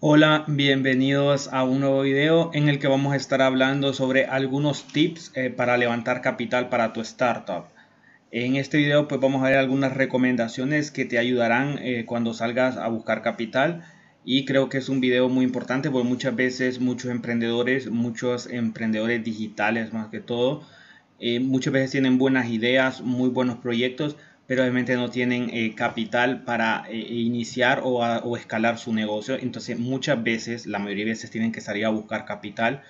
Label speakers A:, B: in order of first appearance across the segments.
A: Hola, bienvenidos a un nuevo video en el que vamos a estar hablando sobre algunos tips eh, para levantar capital para tu startup. En este video pues vamos a ver algunas recomendaciones que te ayudarán eh, cuando salgas a buscar capital y creo que es un video muy importante porque muchas veces muchos emprendedores, muchos emprendedores digitales más que todo, eh, muchas veces tienen buenas ideas, muy buenos proyectos, pero obviamente no tienen eh, capital para eh, iniciar o, escalar su negocio. Entonces muchas veces, la mayoría de veces tienen que salir a buscar capital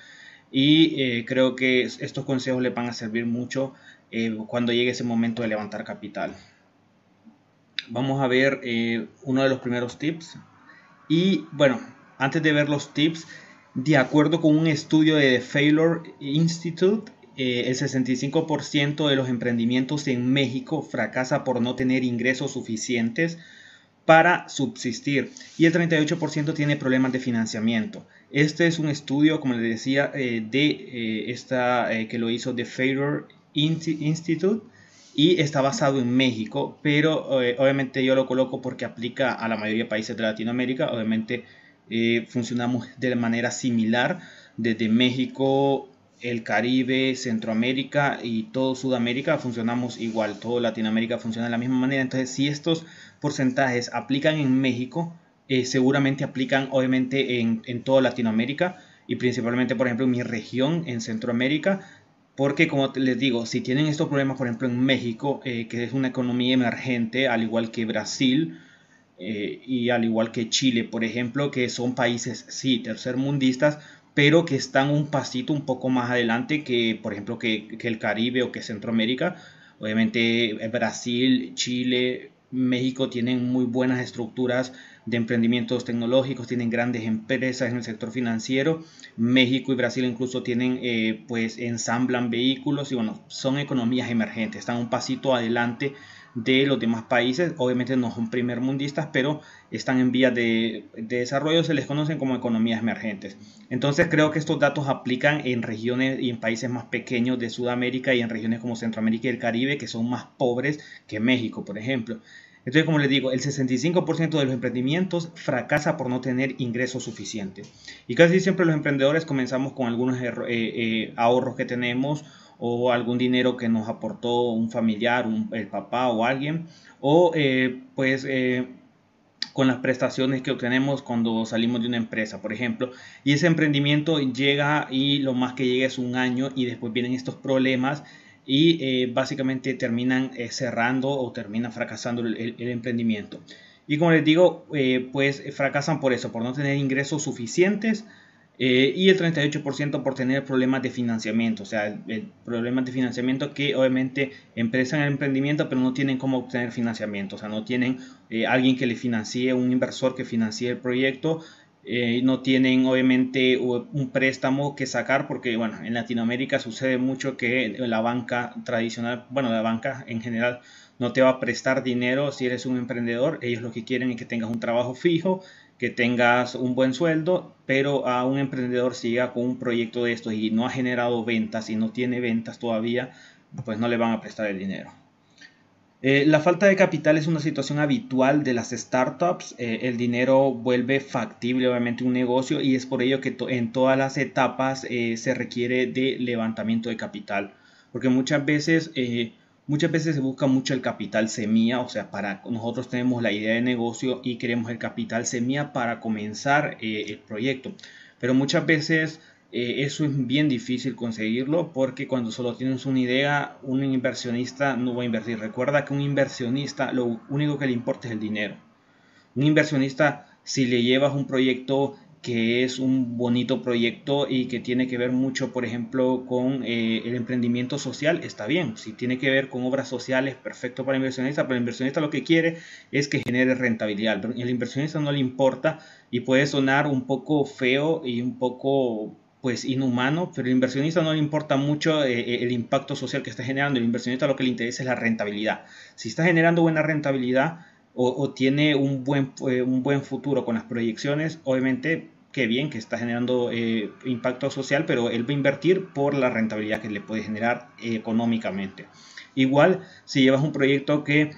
A: y eh, creo que estos consejos les van a servir mucho cuando llegue ese momento de levantar capital. Vamos a ver uno de los primeros tips. Y bueno, antes de ver los tips, de acuerdo con un estudio de The Failure Institute, eh, el 65% de los emprendimientos en México fracasa por no tener ingresos suficientes para subsistir y el 38% tiene problemas de financiamiento. Este es un estudio, como les decía, eh, de eh, esta que lo hizo The Failure Institute y está basado en México, pero obviamente yo lo coloco porque aplica a la mayoría de países de Latinoamérica. Obviamente funcionamos de manera similar desde México el Caribe, Centroamérica y todo Sudamérica funcionamos igual, todo Latinoamérica funciona de la misma manera. Entonces, si estos porcentajes aplican en México, eh, seguramente aplican obviamente en, en toda Latinoamérica y principalmente, por ejemplo, en mi región, en Centroamérica, porque como les digo, si tienen estos problemas, por ejemplo, en México, eh, que es una economía emergente, al igual que Brasil, eh, y al igual que Chile, por ejemplo, que son países, sí, tercermundistas, pero que están un pasito un poco más adelante que, por ejemplo, que, el Caribe o que Centroamérica. Obviamente eh, Brasil, Chile, México tienen muy buenas estructuras de emprendimientos tecnológicos, tienen grandes empresas en el sector financiero. México y Brasil incluso tienen, eh, pues, ensamblan vehículos y bueno, son economías emergentes, están un pasito adelante de los demás países. Obviamente no son primer mundistas, pero están en vías de, desarrollo, se les conocen como economías emergentes. Entonces creo que estos datos aplican en regiones y en países más pequeños de Sudamérica y en regiones como Centroamérica y el Caribe, que son más pobres que México, por ejemplo. Entonces, como les digo, el 65% de los emprendimientos fracasa por no tener ingresos suficientes. Y casi siempre los emprendedores comenzamos con algunos eh, eh, ahorros que tenemos o algún dinero que nos aportó un familiar, el papá o alguien, o eh, pues eh, con las prestaciones que obtenemos cuando salimos de una empresa, por ejemplo, y ese emprendimiento llega y lo más que llega es un año y después vienen estos problemas y eh, básicamente terminan cerrando o terminan fracasando el, el, emprendimiento. Y como les digo, pues fracasan por eso, por no tener ingresos suficientes eh, y el 38% por tener problemas de financiamiento, o sea, problemas de financiamiento que obviamente empiezan el emprendimiento pero no tienen cómo obtener financiamiento, o sea, no tienen eh, alguien que le financie, un inversor que financie el proyecto, eh, no tienen obviamente un préstamo que sacar porque, bueno, en Latinoamérica sucede mucho que la banca tradicional, bueno, la banca en general no te va a prestar dinero si eres un emprendedor, ellos lo que quieren es que tengas un trabajo fijo que tengas un buen sueldo, pero a un emprendedor si llega con un proyecto de estos y no ha generado ventas y no tiene ventas todavía, pues no le van a prestar el dinero. Eh, la falta de capital es una situación habitual de las startups. Eh, el dinero vuelve factible obviamente un negocio y es por ello que en todas las etapas eh, se requiere de levantamiento de capital. Porque muchas veces Muchas veces se busca mucho el capital semilla, o sea, para nosotros tenemos la idea de negocio y queremos el capital semilla para comenzar eh, el proyecto. Pero muchas veces eh, eso es bien difícil conseguirlo porque cuando solo tienes una idea, un inversionista no va a invertir. Recuerda que un inversionista lo único que le importa es el dinero. Un inversionista, si le llevas un proyecto que es un bonito proyecto y que tiene que ver mucho, por ejemplo, con eh, el emprendimiento social, está bien. Si tiene que ver con obras sociales, perfecto para el inversionista, pero el inversionista lo que quiere es que genere rentabilidad. El inversionista no le importa y puede sonar un poco feo y un poco pues inhumano, pero el inversionista no le importa mucho eh, eh, el impacto social que está generando. El inversionista lo que le interesa es la rentabilidad. Si está generando buena rentabilidad, o, tiene un buen, eh, un buen futuro con las proyecciones, obviamente qué bien que está generando eh, impacto social, pero él va a invertir por la rentabilidad que le puede generar económicamente. Igual, si llevas un proyecto que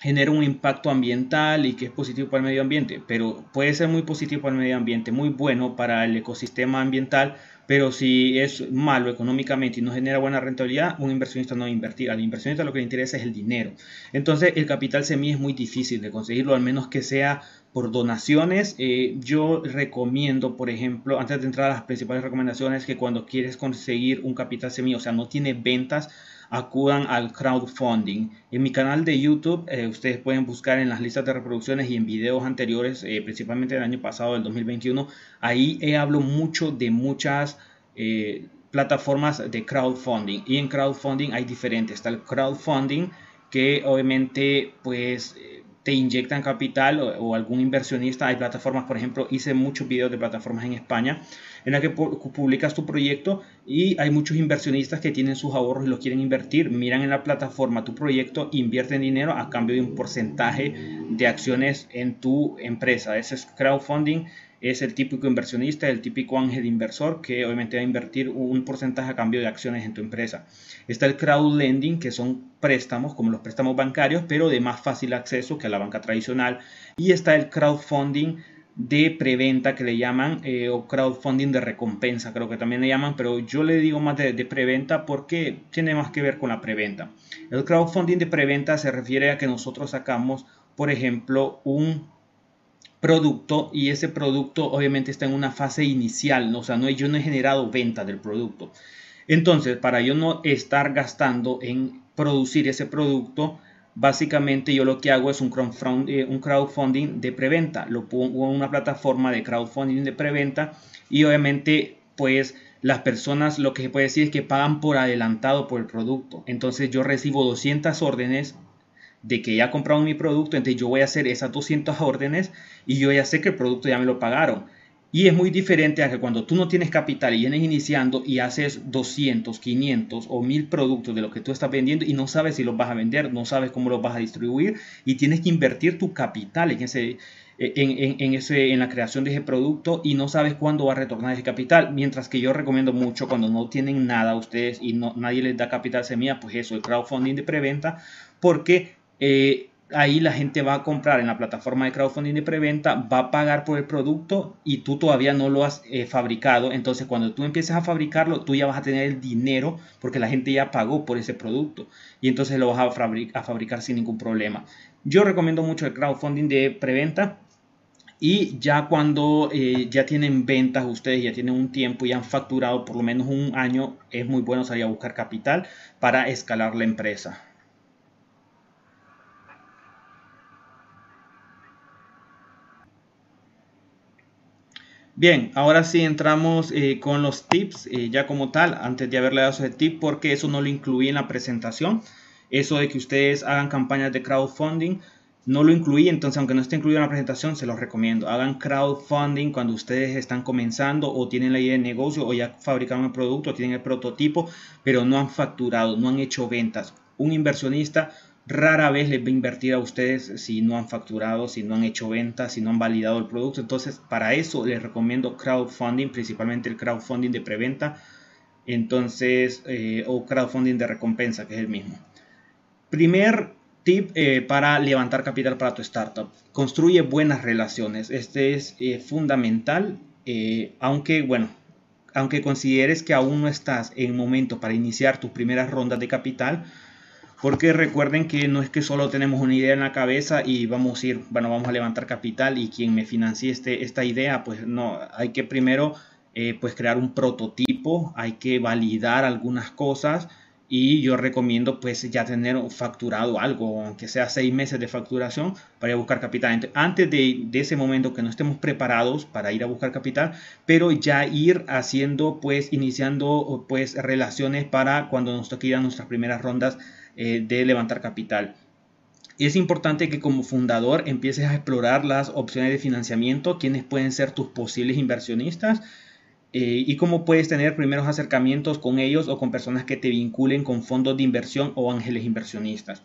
A: genera un impacto ambiental y que es positivo para el medio ambiente, pero puede ser muy positivo para el medio ambiente, muy bueno para el ecosistema ambiental, pero si es malo económicamente y no genera buena rentabilidad, un inversionista no va a invertir. Al inversionista lo que le interesa es el dinero. Entonces, el capital semilla es muy difícil de conseguirlo, al menos que sea por donaciones. Eh, yo recomiendo, por ejemplo, antes de entrar a las principales recomendaciones, que cuando quieres conseguir un capital semilla, o sea, no tiene ventas, acudan al crowdfunding. En mi canal de YouTube eh, ustedes pueden buscar en las listas de reproducciones y en videos anteriores, eh, principalmente del año pasado, del 2021. Ahí he hablo mucho de muchas eh, plataformas de crowdfunding. Y en crowdfunding hay diferentes. Está el crowdfunding que obviamente pues te inyectan capital o, algún inversionista. Hay plataformas, por ejemplo, hice muchos videos de plataformas en España en la que publicas tu proyecto y hay muchos inversionistas que tienen sus ahorros y los quieren invertir. Miran en la plataforma tu proyecto, invierten dinero a cambio de un porcentaje de acciones en tu empresa. Ese es crowdfunding es el típico inversionista, el típico ángel inversor que obviamente va a invertir un porcentaje a cambio de acciones en tu empresa. Está el crowdlending, que son préstamos como los préstamos bancarios, pero de más fácil acceso que a la banca tradicional. Y está el crowdfunding de preventa que le llaman eh, o crowdfunding de recompensa creo que también le llaman pero yo le digo más de, de, preventa porque tiene más que ver con la preventa el crowdfunding de preventa se refiere a que nosotros sacamos por ejemplo un producto y ese producto obviamente está en una fase inicial, ¿no? o sea, no, yo no he generado venta del producto. Entonces, para yo no estar gastando en producir ese producto, básicamente yo lo que hago es un crowdfunding, eh, un crowdfunding de preventa. Lo pongo en una plataforma de crowdfunding de preventa y obviamente pues las personas lo que se puede decir es que pagan por adelantado por el producto. Entonces yo recibo 200 órdenes de que ya compraron mi producto, entonces yo voy a hacer esas 200 órdenes y yo ya sé que el producto ya me lo pagaron. Y es muy diferente a que cuando tú no tienes capital y vienes iniciando y haces 200, 500 o 1000 productos de lo que tú estás vendiendo y no sabes si los vas a vender, no sabes cómo los vas a distribuir y tienes que invertir tu capital en ese, en, en, ese, en la creación de ese producto y no sabes cuándo va a retornar ese capital. Mientras que yo recomiendo mucho cuando no tienen nada ustedes y no, nadie les da capital semilla, pues eso, el crowdfunding de preventa, porque eh, ahí la gente va a comprar en la plataforma de crowdfunding de preventa, va a pagar por el producto y tú todavía no lo has eh, fabricado. Entonces, cuando tú empieces a fabricarlo, tú ya vas a tener el dinero porque la gente ya pagó por ese producto y entonces lo vas a, fabricar sin ningún problema. Yo recomiendo mucho el crowdfunding de preventa. Y ya cuando eh, ya tienen ventas, ustedes ya tienen un tiempo y han facturado por lo menos un año, es muy bueno salir a buscar capital para escalar la empresa. Bien, ahora sí entramos eh, con los tips eh, ya como tal, antes de haberle dado ese tip, porque eso no lo incluí en la presentación. Eso de que ustedes hagan campañas de crowdfunding, no lo incluí, entonces aunque no esté incluido en la presentación, se los recomiendo. Hagan crowdfunding cuando ustedes están comenzando o tienen la idea de negocio o ya fabricaron el producto, tienen el prototipo, pero no han facturado, no han hecho ventas. Un inversionista rara vez les va a invertir a ustedes si no han facturado, si no han hecho ventas, si no han validado el producto. Entonces, para eso les recomiendo crowdfunding, principalmente el crowdfunding de preventa, entonces, eh, o crowdfunding de recompensa, que es el mismo. Primer tip eh, para levantar capital para tu startup. Construye buenas relaciones. Este es eh, fundamental, aunque, bueno, aunque consideres que aún no estás en momento para iniciar tus primeras rondas de capital, porque recuerden que no es que solo tenemos una idea en la cabeza y vamos a ir, bueno, vamos a levantar capital y quien me financie este, esta idea, pues no, hay que primero eh, pues crear un prototipo, hay que validar algunas cosas y yo recomiendo pues ya tener facturado algo, aunque sea seis meses de facturación para ir a buscar capital. antes de, ese momento que no estemos preparados para ir a buscar capital, pero ya ir haciendo pues iniciando pues relaciones para cuando nos toque ir a nuestras primeras rondas eh, de levantar capital. Es importante que como fundador empieces a explorar las opciones de financiamiento, quiénes pueden ser tus posibles inversionistas eh, y cómo puedes tener primeros acercamientos con ellos o con personas que te vinculen con fondos de inversión o ángeles inversionistas.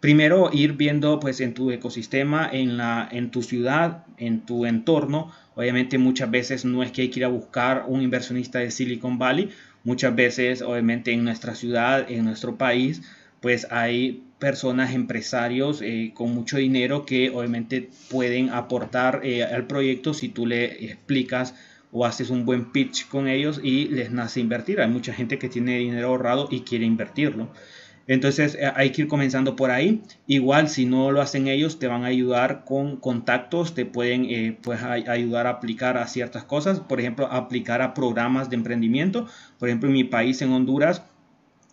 A: Primero ir viendo pues en tu ecosistema, en, la, en tu ciudad, en tu entorno. Obviamente muchas veces no es que hay que ir a buscar un inversionista de Silicon Valley. Muchas veces obviamente en nuestra ciudad, en nuestro país, pues hay personas, empresarios eh, con mucho dinero que obviamente pueden aportar eh, al proyecto si tú le explicas o haces un buen pitch con ellos y les nace invertir. Hay mucha gente que tiene dinero ahorrado y quiere invertirlo. Entonces eh, hay que ir comenzando por ahí. Igual si no lo hacen ellos, te van a ayudar con contactos, te pueden pues, ayudar a aplicar a ciertas cosas. Por ejemplo, aplicar a programas de emprendimiento. Por ejemplo, en mi país, en Honduras,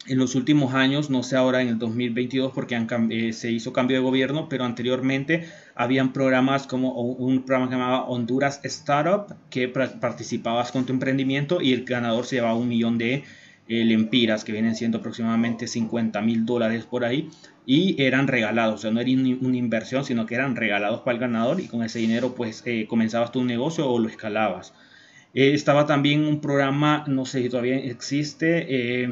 A: en los últimos años, no sé ahora en el 2022 porque eh, se hizo cambio de gobierno, pero anteriormente habían programas como un programa que llamaba Honduras Startup, que participabas con tu emprendimiento y el ganador se llevaba un millón de eh, lempiras, que vienen siendo aproximadamente 50 mil dólares por ahí, y eran regalados, o sea, no era una inversión, sino que eran regalados para el ganador y con ese dinero pues eh, comenzabas tu negocio o lo escalabas. estaba también un programa, no sé si todavía existe,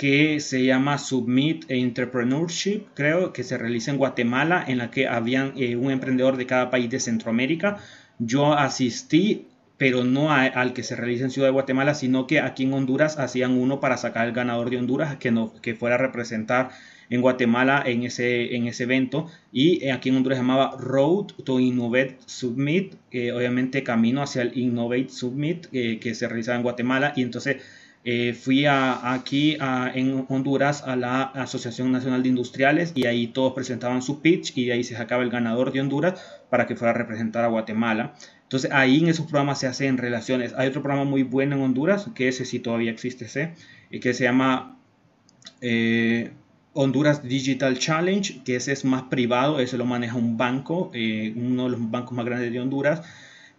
A: que se llama Submit Entrepreneurship, creo que se realiza en Guatemala, en la que habían eh, un emprendedor de cada país de Centroamérica. Yo asistí, pero no al que se realiza en Ciudad de Guatemala, sino que aquí en Honduras hacían uno para sacar al ganador de Honduras que, no, que fuera a representar en Guatemala en ese, en ese evento. Y aquí en Honduras se llamaba Road to Innovate Submit, obviamente camino hacia el Innovate Submit eh, que se realizaba en Guatemala. Y entonces eh, fui aquí en Honduras a la Asociación Nacional de Industriales y ahí todos presentaban su pitch y ahí se sacaba el ganador de Honduras para que fuera a representar a Guatemala. Entonces ahí en esos programas se hacen relaciones. Hay otro programa muy bueno en Honduras, que ese sí todavía existe, ese, eh, que se llama eh, Honduras Digital Challenge, que ese es más privado, ese lo maneja un banco, uno de los bancos más grandes de Honduras.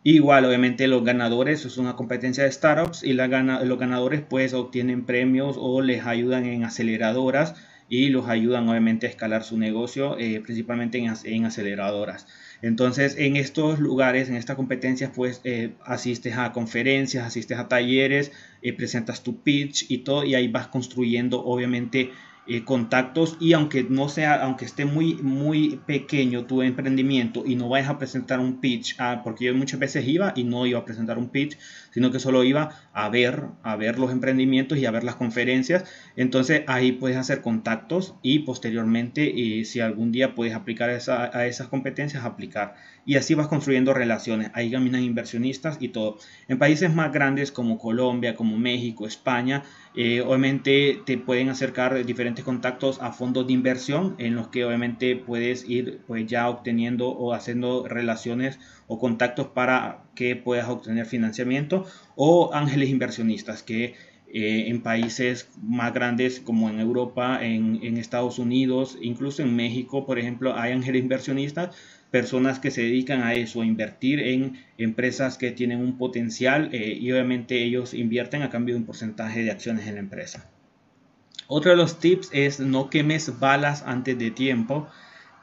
A: Igual, obviamente, los ganadores es una competencia de startups y los ganadores pues obtienen premios o les ayudan en aceleradoras y los ayudan obviamente a escalar su negocio, eh, principalmente en, aceleradoras. Entonces, en estos lugares, en estas competencias, pues eh, asistes a conferencias, asistes a talleres, eh, presentas tu pitch y todo, y ahí vas construyendo obviamente eh, contactos y aunque no sea, aunque esté muy, muy pequeño tu emprendimiento y no vayas a presentar un pitch, ah, porque yo muchas veces iba y no iba a presentar un pitch, sino que solo iba a ver, a ver los emprendimientos y a ver las conferencias. Entonces ahí puedes hacer contactos y posteriormente, eh, si algún día puedes aplicar a esas competencias, aplicar. Y así vas construyendo relaciones. Ahí caminan inversionistas y todo. En países más grandes como Colombia, como México, España, eh, obviamente te pueden acercar diferentes contactos a fondos de inversión en los que obviamente puedes ir pues ya obteniendo o haciendo relaciones o contactos para que puedas obtener financiamiento o ángeles inversionistas que eh, en países más grandes como en Europa, en, en, Estados Unidos, incluso en México, por ejemplo, hay ángeles inversionistas personas que se dedican a eso, a invertir en empresas que tienen un potencial eh, y obviamente ellos invierten a cambio de un porcentaje de acciones en la empresa. Otro de los tips es no quemes balas antes de tiempo.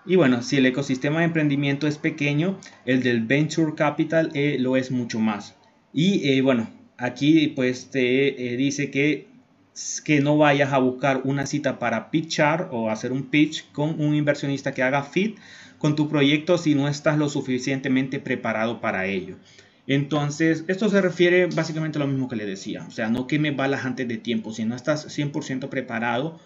A: Y bueno, si el ecosistema de emprendimiento es pequeño, el del venture capital eh, lo es mucho más. Y eh, bueno, aquí pues te dice que, que no vayas a buscar una cita para pitchar o hacer un pitch con un inversionista que haga fit, con tu proyecto si no estás lo suficientemente preparado para ello. Entonces, esto se refiere básicamente a lo mismo que le decía. O sea, no queme balas antes de tiempo. Si no estás 100% preparado,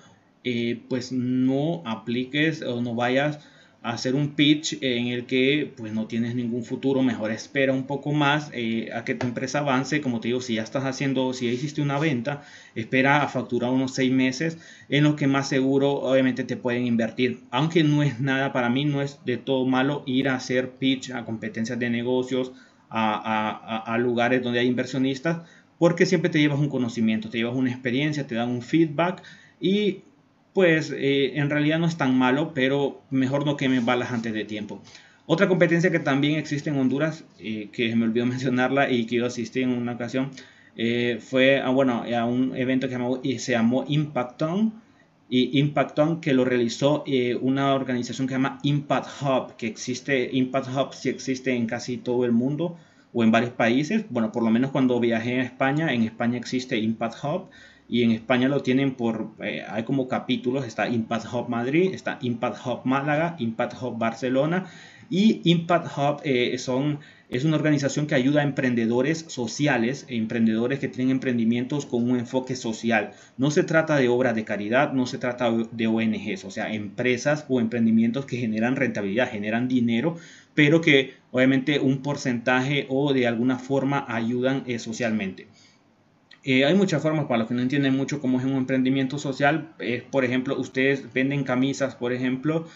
A: eh, pues no apliques o no vayas hacer un pitch en el que pues no tienes ningún futuro, mejor espera un poco más eh, a que tu empresa avance, como te digo, si ya estás haciendo, si ya hiciste una venta, espera a facturar unos seis meses en lo que más seguro obviamente te pueden invertir, aunque no es nada para mí, no es de todo malo ir a hacer pitch a competencias de negocios, a, a lugares donde hay inversionistas, porque siempre te llevas un conocimiento, te llevas una experiencia, te dan un feedback y pues eh, en realidad no es tan malo, pero mejor no queme balas antes de tiempo. Otra competencia que también existe en Honduras, eh, que me olvidó mencionarla y que yo asistí en una ocasión, eh, fue a, bueno, a un evento que se llamó Impacton, y Impacton que lo realizó una organización que se llama Impact Hub, que existe, Impact Hub sí existe en casi todo el mundo o en varios países, bueno, por lo menos cuando viajé a España, en España existe Impact Hub, y en España lo tienen por, eh, hay como capítulos, está Impact Hub Madrid, está Impact Hub Málaga, Impact Hub Barcelona Y Impact Hub eh, son, es una organización que ayuda a emprendedores sociales, emprendedores que tienen emprendimientos con un enfoque social. No se trata de obras de caridad, no se trata de ONGs, o sea, empresas o emprendimientos que generan rentabilidad, generan dinero, pero que obviamente un porcentaje o de alguna forma ayudan eh, socialmente. Eh, hay muchas formas para los que no entienden mucho cómo es un emprendimiento social. por ejemplo, ustedes venden camisas, por ejemplo,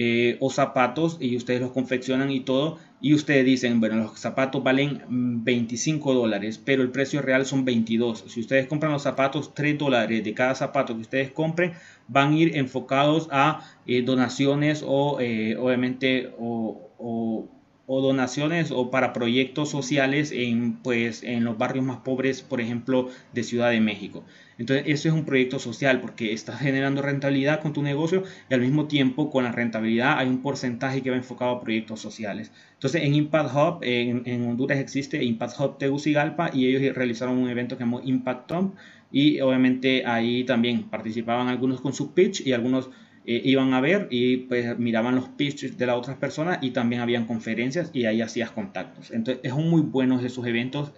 A: eh, o zapatos y ustedes los confeccionan y todo. Y ustedes dicen, bueno, los zapatos valen 25 dólares, pero el precio real son 22. Si ustedes compran los zapatos, 3 dólares de cada zapato que ustedes compren van a ir enfocados a eh, donaciones o obviamente o donaciones o para proyectos sociales en, pues, en los barrios más pobres, por ejemplo, de Ciudad de México. Entonces, eso es un proyecto social porque estás generando rentabilidad con tu negocio y al mismo tiempo con la rentabilidad hay un porcentaje que va enfocado a proyectos sociales. Entonces, en Impact Hub, en, Honduras existe Impact Hub Tegucigalpa y ellos realizaron un evento que llamó Impact Hub y obviamente ahí también participaban algunos con su pitch y algunos eh, iban a ver y pues miraban los pitches de las otras personas y también habían conferencias y ahí hacías contactos. Entonces es muy buenos esos eventos.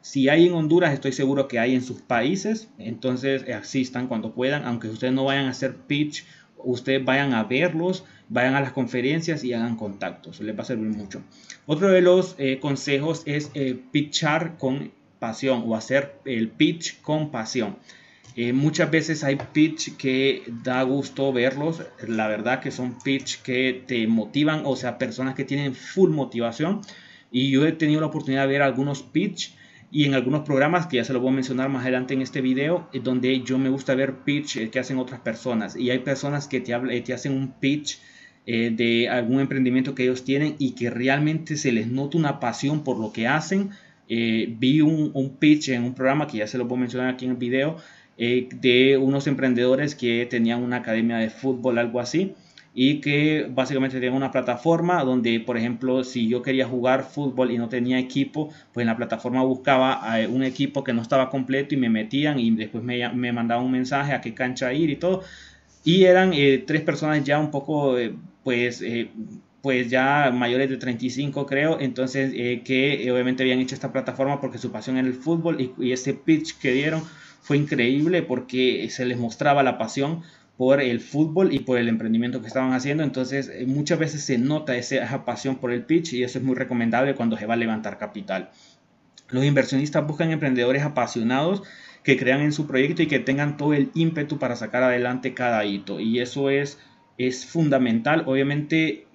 A: Si hay en Honduras, estoy seguro que hay en sus países, entonces asistan cuando puedan, aunque ustedes no vayan a hacer pitch, ustedes vayan a verlos, vayan a las conferencias y hagan contactos, les va a servir mucho. Otro de los eh, consejos es eh, pitchar con pasión o hacer el pitch con pasión. Eh, muchas veces hay pitch que da gusto verlos, la verdad que son pitch que te motivan, o sea, personas que tienen full motivación. Y yo he tenido la oportunidad de ver algunos pitch y en algunos programas que ya se los voy a mencionar más adelante en este video, eh, donde yo me gusta ver pitch eh, que hacen otras personas. Y hay personas que te, te hacen un pitch de algún emprendimiento que ellos tienen y que realmente se les nota una pasión por lo que hacen. vi un, un pitch en un programa que ya se lo voy a mencionar aquí en el video eh, de unos emprendedores que tenían una academia de fútbol, algo así, y que básicamente tenían una plataforma donde, por ejemplo, si yo quería jugar fútbol y no tenía equipo, pues en la plataforma buscaba eh, un equipo que no estaba completo y me metían y después me, me mandaban un mensaje a qué cancha ir y todo. Y eran eh, tres personas ya un poco, pues, pues ya mayores de 35 creo, entonces que obviamente habían hecho esta plataforma porque su pasión era el fútbol y, y ese pitch que dieron fue increíble porque se les mostraba la pasión por el fútbol y por el emprendimiento que estaban haciendo. Entonces, eh, muchas veces se nota esa pasión por el pitch y eso es muy recomendable cuando se va a levantar capital. Los inversionistas buscan emprendedores apasionados que crean en su proyecto y que tengan todo el ímpetu para sacar adelante cada hito. Y eso es, es fundamental. Obviamente,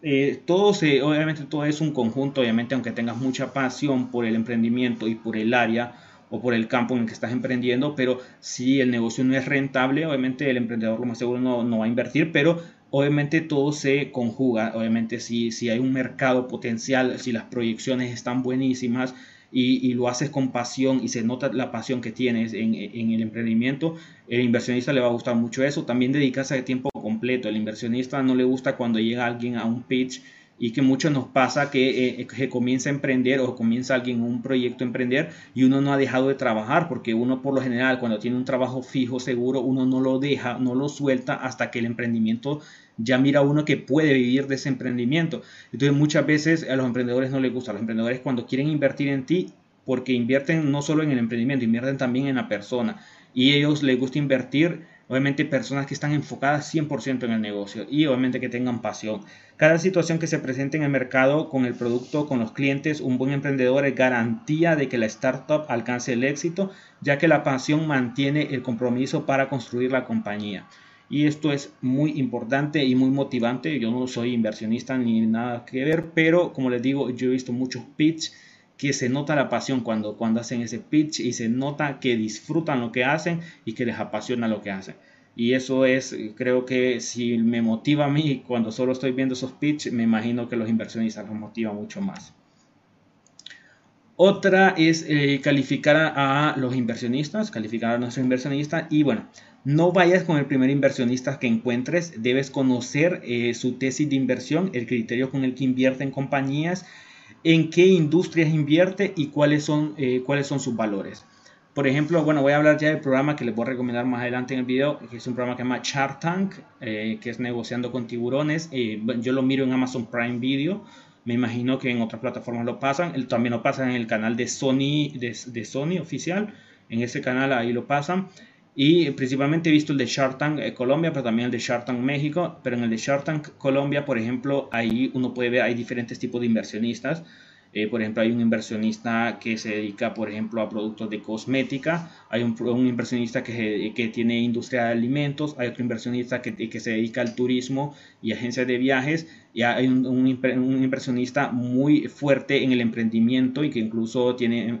A: eh, todo se, obviamente todo es un conjunto. Obviamente, aunque tengas mucha pasión por el emprendimiento y por el área, o por el campo en el que estás emprendiendo, pero si el negocio no es rentable, obviamente el emprendedor lo más seguro no, va a invertir, pero obviamente todo se conjuga, obviamente si, si hay un mercado potencial, si las proyecciones están buenísimas y, lo haces con pasión y se nota la pasión que tienes en, en, el emprendimiento, el inversionista le va a gustar mucho eso, también dedicarse a tiempo completo, el inversionista no le gusta cuando llega alguien a un pitch y que mucho nos pasa que, eh, que, comienza a emprender o comienza alguien un proyecto a emprender y uno no ha dejado de trabajar porque uno por lo general cuando tiene un trabajo fijo seguro uno no lo deja, no lo suelta hasta que el emprendimiento ya mira uno que puede vivir de ese emprendimiento. Entonces muchas veces a los emprendedores no les gusta, a los emprendedores cuando quieren invertir en ti porque invierten no solo en el emprendimiento, invierten también en la persona y ellos les gusta invertir Obviamente personas que están enfocadas 100% en el negocio y obviamente que tengan pasión. Cada situación que se presente en el mercado con el producto, con los clientes, un buen emprendedor es garantía de que la startup alcance el éxito, ya que la pasión mantiene el compromiso para construir la compañía. Y esto es muy importante y muy motivante. Yo no soy inversionista ni nada que ver, pero como les digo, yo he visto muchos pitch que se nota la pasión cuando, cuando hacen ese pitch y se nota que disfrutan lo que hacen y que les apasiona lo que hacen. Y eso es, creo que si me motiva a mí cuando solo estoy viendo esos pitch, me imagino que los inversionistas los motiva mucho más. Otra es eh, calificar a, los inversionistas, calificar a nuestros inversionistas y bueno, no vayas con el primer inversionista que encuentres, debes conocer eh, su tesis de inversión, el criterio con el que invierte en compañías en qué industrias invierte y cuáles son, eh, cuáles son sus valores. Por ejemplo, bueno, voy a hablar ya del programa que les voy a recomendar más adelante en el video, que es un programa que se llama Shark Tank, eh, que es negociando con tiburones. Eh, yo lo miro en Amazon Prime Video. Me imagino que en otras plataformas lo pasan. también lo pasan en el canal de Sony, de, de Sony oficial. En ese canal ahí lo pasan. Y principalmente he visto el de Shark Tank eh, Colombia, pero también el de Shark Tank México. Pero en el de Shark Tank Colombia, por ejemplo, ahí uno puede ver, hay diferentes tipos de inversionistas. Eh, por ejemplo, hay un inversionista que se dedica, por ejemplo, a productos de cosmética. Hay un, inversionista que, que, tiene industria de alimentos. Hay otro inversionista que, que, se dedica al turismo y agencias de viajes. Y hay un, inversionista muy fuerte en el emprendimiento y que incluso tiene em,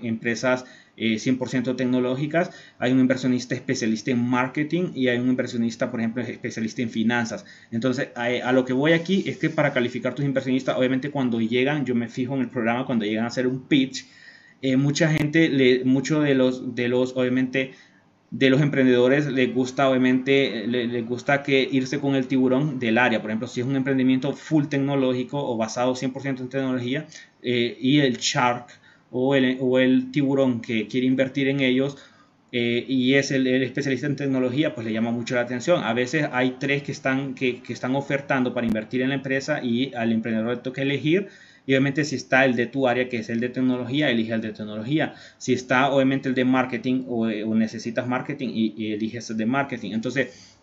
A: empresas 100% eh, tecnológicas, hay un inversionista especialista en marketing y hay un inversionista, por ejemplo, especialista en finanzas. Entonces, a, lo que voy aquí es que para calificar tus inversionistas, obviamente cuando llegan, yo me fijo en el programa, cuando llegan a hacer un pitch, eh, mucha gente, le, mucho de los, de los, obviamente, de los emprendedores les gusta obviamente les, gusta que irse con el tiburón del área por ejemplo si es un emprendimiento full tecnológico o basado 100% en tecnología eh, y el shark o el, tiburón que quiere invertir en ellos eh, y es el, especialista en tecnología, pues le llama mucho la atención. A veces hay tres que están, que, están ofertando para invertir en la empresa y al emprendedor le toca elegir. Y obviamente si está el de tu área, que es el de tecnología, elige el de tecnología. Si está obviamente el de marketing o, necesitas marketing, y, y eliges el de marketing. Entonces,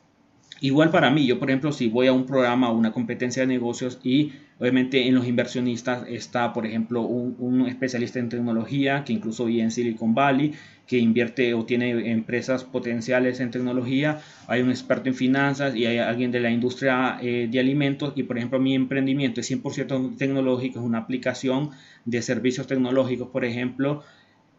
A: Igual para mí, yo por ejemplo, si voy a un programa o una competencia de negocios y obviamente en los inversionistas está, por ejemplo, un, especialista en tecnología que incluso vive en Silicon Valley, que invierte o tiene empresas potenciales en tecnología, hay un experto en finanzas y hay alguien de la industria eh, de alimentos. Y por ejemplo mi emprendimiento es 100% tecnológico, es una aplicación de servicios tecnológicos, por ejemplo,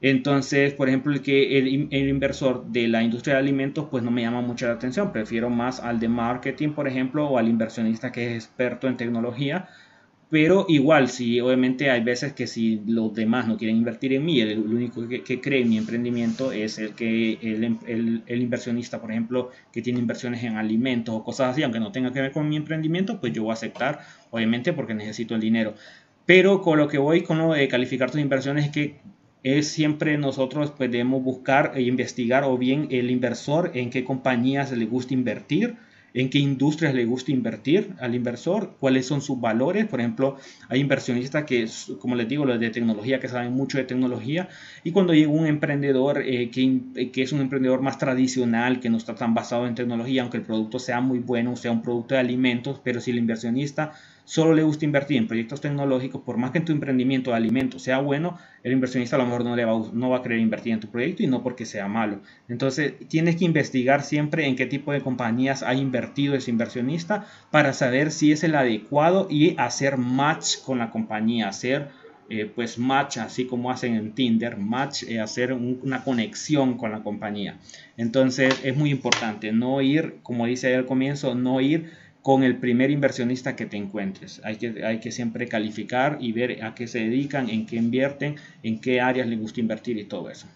A: entonces, por ejemplo, el que el, inversor de la industria de alimentos, pues no me llama mucho la atención. Prefiero más al de marketing, por ejemplo, o al inversionista que es experto en tecnología. Pero igual, si obviamente hay veces que si los demás no quieren invertir en mí, el, único que, cree en mi emprendimiento es el que el, el, inversionista, por ejemplo, que tiene inversiones en alimentos o cosas así, aunque no tenga que ver con mi emprendimiento, pues yo voy a aceptar, obviamente, porque necesito el dinero. Pero con lo que voy con lo de calificar tus inversiones es que es siempre nosotros podemos buscar e investigar o bien el inversor en qué compañías le gusta invertir, en qué industrias le gusta invertir al inversor, cuáles son sus valores. Por ejemplo, hay inversionistas que, como les digo, los de tecnología, que saben mucho de tecnología, y cuando llega un emprendedor eh, que, que, es un emprendedor más tradicional, que no está tan basado en tecnología, aunque el producto sea muy bueno, sea un producto de alimentos, pero si el inversionista solo le gusta invertir en proyectos tecnológicos, por más que tu emprendimiento de alimentos sea bueno, el inversionista a lo mejor no, le va, no va a querer invertir en tu proyecto y no porque sea malo. Entonces, tienes que investigar siempre en qué tipo de compañías ha invertido ese inversionista para saber si es el adecuado y hacer match con la compañía, hacer eh, pues match, así como hacen en Tinder, match, eh, hacer una conexión con la compañía. Entonces, es muy importante no ir, como dice al comienzo, no ir con el primer inversionista que te encuentres. Hay que, hay que siempre calificar y ver a qué se dedican, en qué invierten, en qué áreas les gusta invertir y todo eso.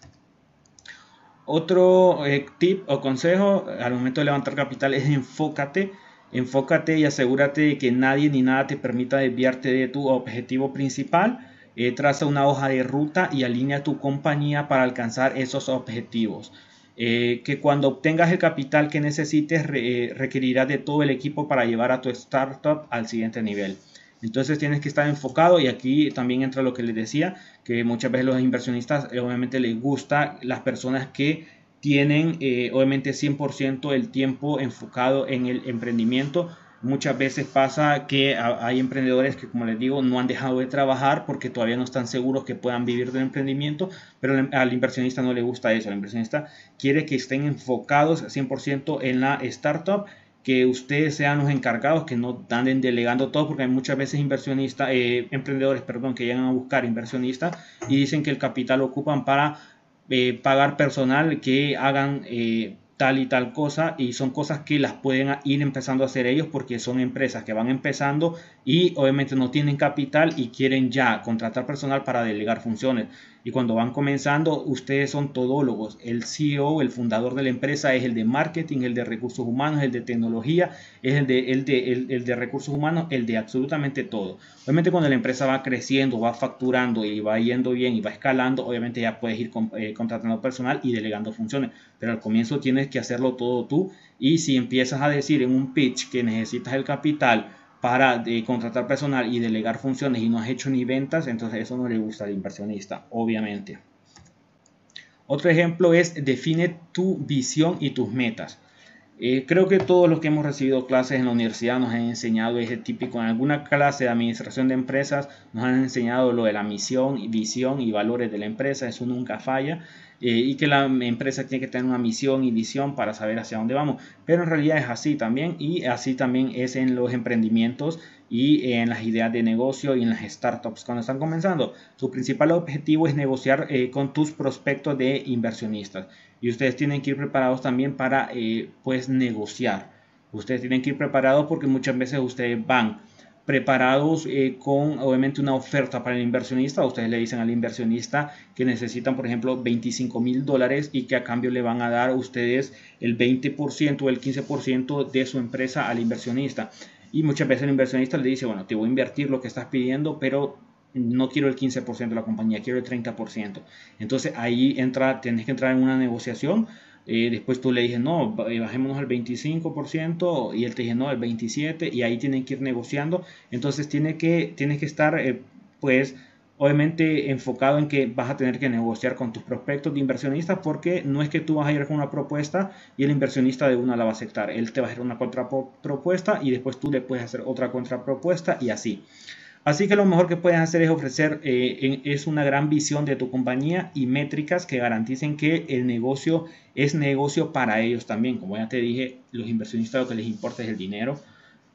A: Otro eh, tip o consejo al momento de levantar capital es enfócate. Enfócate y asegúrate de que nadie ni nada te permita desviarte de tu objetivo principal. Eh, traza una hoja de ruta y alinea tu compañía para alcanzar esos objetivos. Eh, que cuando obtengas el capital que necesites eh, requerirás de todo el equipo para llevar a tu startup al siguiente nivel. Entonces tienes que estar enfocado y aquí también entra lo que les decía, que muchas veces los inversionistas eh, obviamente les gusta las personas que tienen obviamente 100% el tiempo enfocado en el emprendimiento Muchas veces pasa que hay emprendedores que, como les digo, no han dejado de trabajar porque todavía no están seguros que puedan vivir del emprendimiento, pero al inversionista no le gusta eso. El inversionista quiere que estén enfocados 100% en la startup, que ustedes sean los encargados, que no anden delegando todo, porque hay muchas veces inversionistas, eh, emprendedores, perdón, que llegan a buscar inversionistas y dicen que el capital ocupan para eh, pagar personal que hagan... Eh, tal y tal cosa y son cosas que las pueden ir empezando a hacer ellos porque son empresas que van empezando y obviamente no tienen capital y quieren ya contratar personal para delegar funciones y cuando van comenzando ustedes son todólogos. El CEO, el fundador de la empresa es el de marketing, el de recursos humanos, el de tecnología, es el de, el de, el, de recursos humanos, el de absolutamente todo. Obviamente cuando la empresa va creciendo, va facturando y va yendo bien y va escalando, obviamente ya puedes ir eh, contratando personal y delegando funciones, pero al comienzo tienes que hacerlo todo tú y si empiezas a decir en un pitch que necesitas el capital, para de contratar personal y delegar funciones y no has hecho ni ventas, entonces eso no le gusta al inversionista, obviamente. Otro ejemplo es define tu visión y tus metas. Eh, creo que todos los que hemos recibido clases en la universidad nos han enseñado ese típico, en alguna clase de administración de empresas nos han enseñado lo de la misión, visión y valores de la empresa, eso nunca falla. Eh, y que la empresa tiene que tener una misión y visión para saber hacia dónde vamos. Pero en realidad es así también y así también es en los emprendimientos y en las ideas de negocio y en las startups cuando están comenzando. Su principal objetivo es negociar eh, con tus prospectos de inversionistas y ustedes tienen que ir preparados también para eh, pues negociar. Ustedes tienen que ir preparados porque muchas veces ustedes van preparados eh, con obviamente una oferta para el inversionista. Ustedes le dicen al inversionista que necesitan, por ejemplo, 25 mil dólares y que a cambio le van a dar ustedes el 20% o el 15% de su empresa al inversionista. Y muchas veces el inversionista le dice, bueno, te voy a invertir lo que estás pidiendo, pero no quiero el 15% de la compañía, quiero el 30%. Entonces ahí entra, tienes que entrar en una negociación después tú le dices, no, eh, bajémonos al 25% y él te dice, no, al 27% y ahí tienen que ir negociando. Entonces tiene que, tienes que estar, eh, pues, obviamente enfocado en que vas a tener que negociar con tus prospectos de inversionistas porque no es que tú vas a ir con una propuesta y el inversionista de una la va a aceptar. Él te va a hacer una contrapropuesta y después tú le puedes hacer otra contrapropuesta y así. Así que lo mejor que puedes hacer es ofrecer eh, es una gran visión de tu compañía y métricas que garanticen que el negocio es negocio para ellos también. Como ya te dije, los inversionistas lo que les importa es el dinero.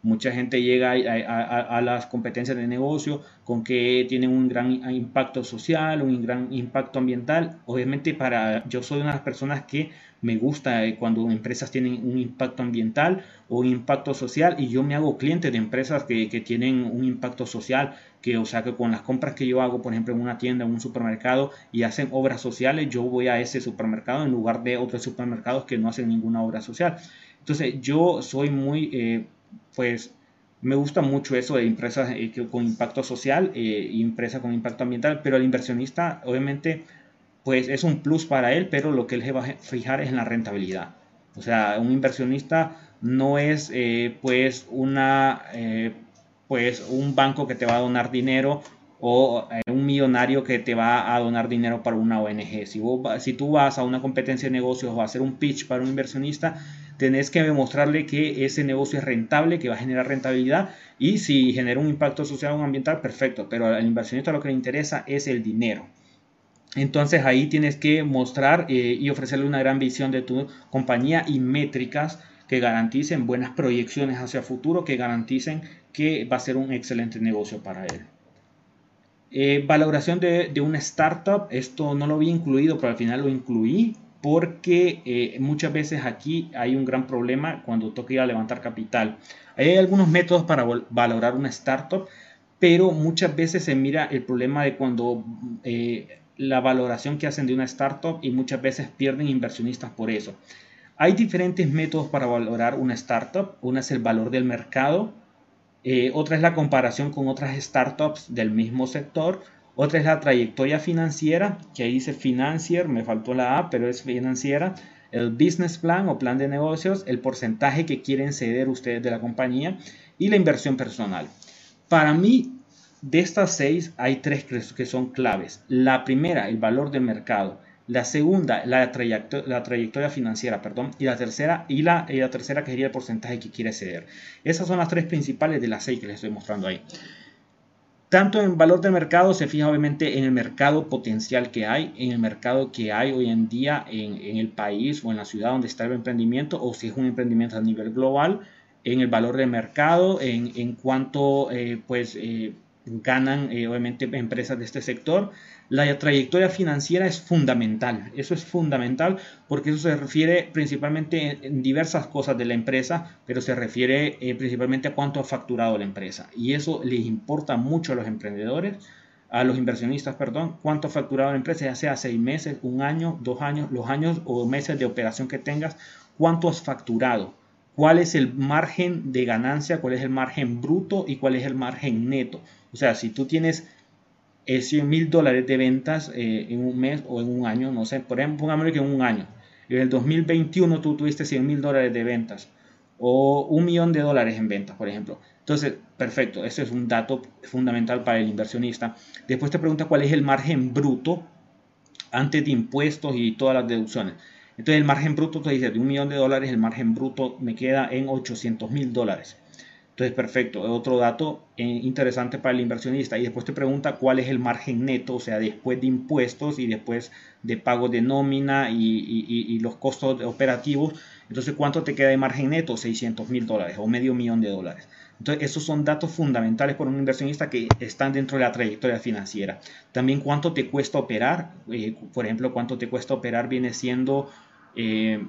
A: Mucha gente llega a, las competencias de negocio con que tienen un gran impacto social, un gran impacto ambiental. Obviamente para yo soy una de las personas que me gusta eh, cuando empresas tienen un impacto ambiental o un impacto social y yo me hago cliente de empresas que, tienen un impacto social, que o sea que con las compras que yo hago, por ejemplo, en una tienda, en un supermercado y hacen obras sociales, yo voy a ese supermercado en lugar de otros supermercados que no hacen ninguna obra social. Entonces yo soy muy, eh, pues, me gusta mucho eso de empresas eh, con impacto social y empresas con impacto ambiental, pero el inversionista obviamente pues es un plus para él, pero lo que él se va a fijar es en la rentabilidad. O sea, un inversionista no es eh, pues una eh, pues un banco que te va a donar dinero o eh, un millonario que te va a donar dinero para una ONG. Si, si tú vas a una competencia de negocios o a hacer un pitch para un inversionista, tenés que demostrarle que ese negocio es rentable, que va a generar rentabilidad y si genera un impacto social o ambiental, perfecto. Pero al inversionista lo que le interesa es el dinero. Entonces ahí tienes que mostrar eh, y ofrecerle una gran visión de tu compañía y métricas que garanticen buenas proyecciones hacia futuro, que garanticen que va a ser un excelente negocio para él. Eh, valoración de, de, una startup, esto no lo había incluido, pero al final lo incluí porque eh, muchas veces aquí hay un gran problema cuando toca ir a levantar capital. Hay algunos métodos para valorar una startup, pero muchas veces se mira el problema de cuando la valoración que hacen de una startup y muchas veces pierden inversionistas por eso. Hay diferentes métodos para valorar una startup. Una es el valor del mercado, eh, otra es la comparación con otras startups del mismo sector, otra es la trayectoria financiera, que ahí dice financier, me faltó la A, pero es financiera, el business plan o plan de negocios, el porcentaje que quieren ceder ustedes de la compañía y la inversión personal. Para mí, de estas seis hay tres que son claves. La primera, el valor del mercado. La segunda, la, trayectoria, financiera, perdón. Y la tercera, y la, tercera que sería el porcentaje que quiere ceder. Esas son las tres principales de las seis que les estoy mostrando ahí. Tanto en valor del mercado se fija obviamente en el mercado potencial que hay, en el mercado que hay hoy en día en, el país o en la ciudad donde está el emprendimiento o si es un emprendimiento a nivel global, en el valor del mercado, en, en cuanto eh, pues eh, ganan eh, obviamente empresas de este sector. La trayectoria financiera es fundamental, eso es fundamental porque eso se refiere principalmente en diversas cosas de la empresa, pero se refiere eh, principalmente a cuánto ha facturado la empresa y eso les importa mucho a los emprendedores a los inversionistas, perdón, cuánto ha facturado la empresa, ya sea seis meses, un año, dos años, los años o meses de operación que tengas, cuánto has facturado, cuál es el margen de ganancia, cuál es el margen bruto y cuál es el margen neto. O sea, si tú tienes 100 eh, mil dólares de ventas eh, en un mes o en un año, no sé, por ejemplo, pongámosle que en un año. En el 2021 tú tuviste 100 mil dólares de ventas o un millón de dólares en ventas, por ejemplo. Entonces, perfecto, ese es un dato fundamental para el inversionista. Después te pregunta cuál es el margen bruto antes de impuestos y todas las deducciones. Entonces, el margen bruto te dice de un millón de dólares, el margen bruto me queda en 800 mil dólares. Entonces, perfecto, otro dato eh, interesante para el inversionista. Y después te pregunta cuál es el margen neto, o sea, después de impuestos y después de pago de nómina y los costos operativos entonces, ¿cuánto te queda de margen neto? 600 mil dólares o medio millón de dólares. Entonces, esos son datos fundamentales para un inversionista que están dentro de la trayectoria financiera. También, ¿cuánto te cuesta operar? Eh, por ejemplo, ¿cuánto te cuesta operar? Viene siendo... Eh,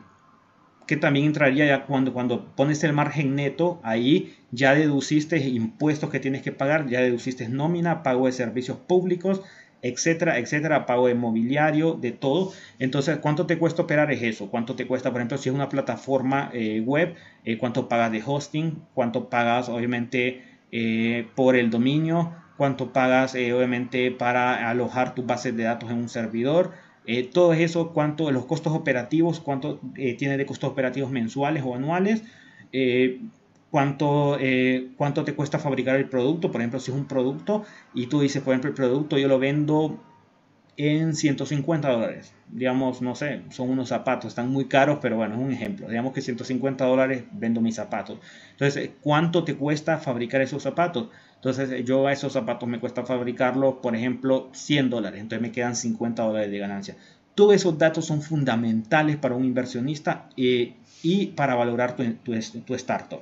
A: que también entraría ya cuando, cuando pones el margen neto, ahí ya deduciste impuestos que tienes que pagar, ya deduciste nómina, pago de servicios públicos, etcétera, etcétera, pago de mobiliario, de todo. Entonces, ¿cuánto te cuesta operar? Es eso. ¿Cuánto te cuesta, por ejemplo, si es una plataforma eh, web? Eh, ¿Cuánto pagas de hosting? ¿Cuánto pagas, obviamente, eh, por el dominio? ¿Cuánto pagas, obviamente, para alojar tus bases de datos en un servidor? Todo eso, cuánto los costos operativos, cuánto tiene de costos operativos mensuales o anuales cuánto, eh, cuánto te cuesta fabricar el producto. Por ejemplo, si es un producto y tú dices, por ejemplo, el producto yo lo vendo en 150 dólares. Digamos, no sé, son unos zapatos, están muy caros, pero bueno, es un ejemplo. Digamos que 150 dólares vendo mis zapatos. Entonces, ¿cuánto te cuesta fabricar esos zapatos? Entonces, yo a esos zapatos me cuesta fabricarlos, por ejemplo, 100 dólares. Entonces, me quedan 50 dólares de ganancia. Todos esos datos son fundamentales para un inversionista eh, y para valorar tu, tu startup.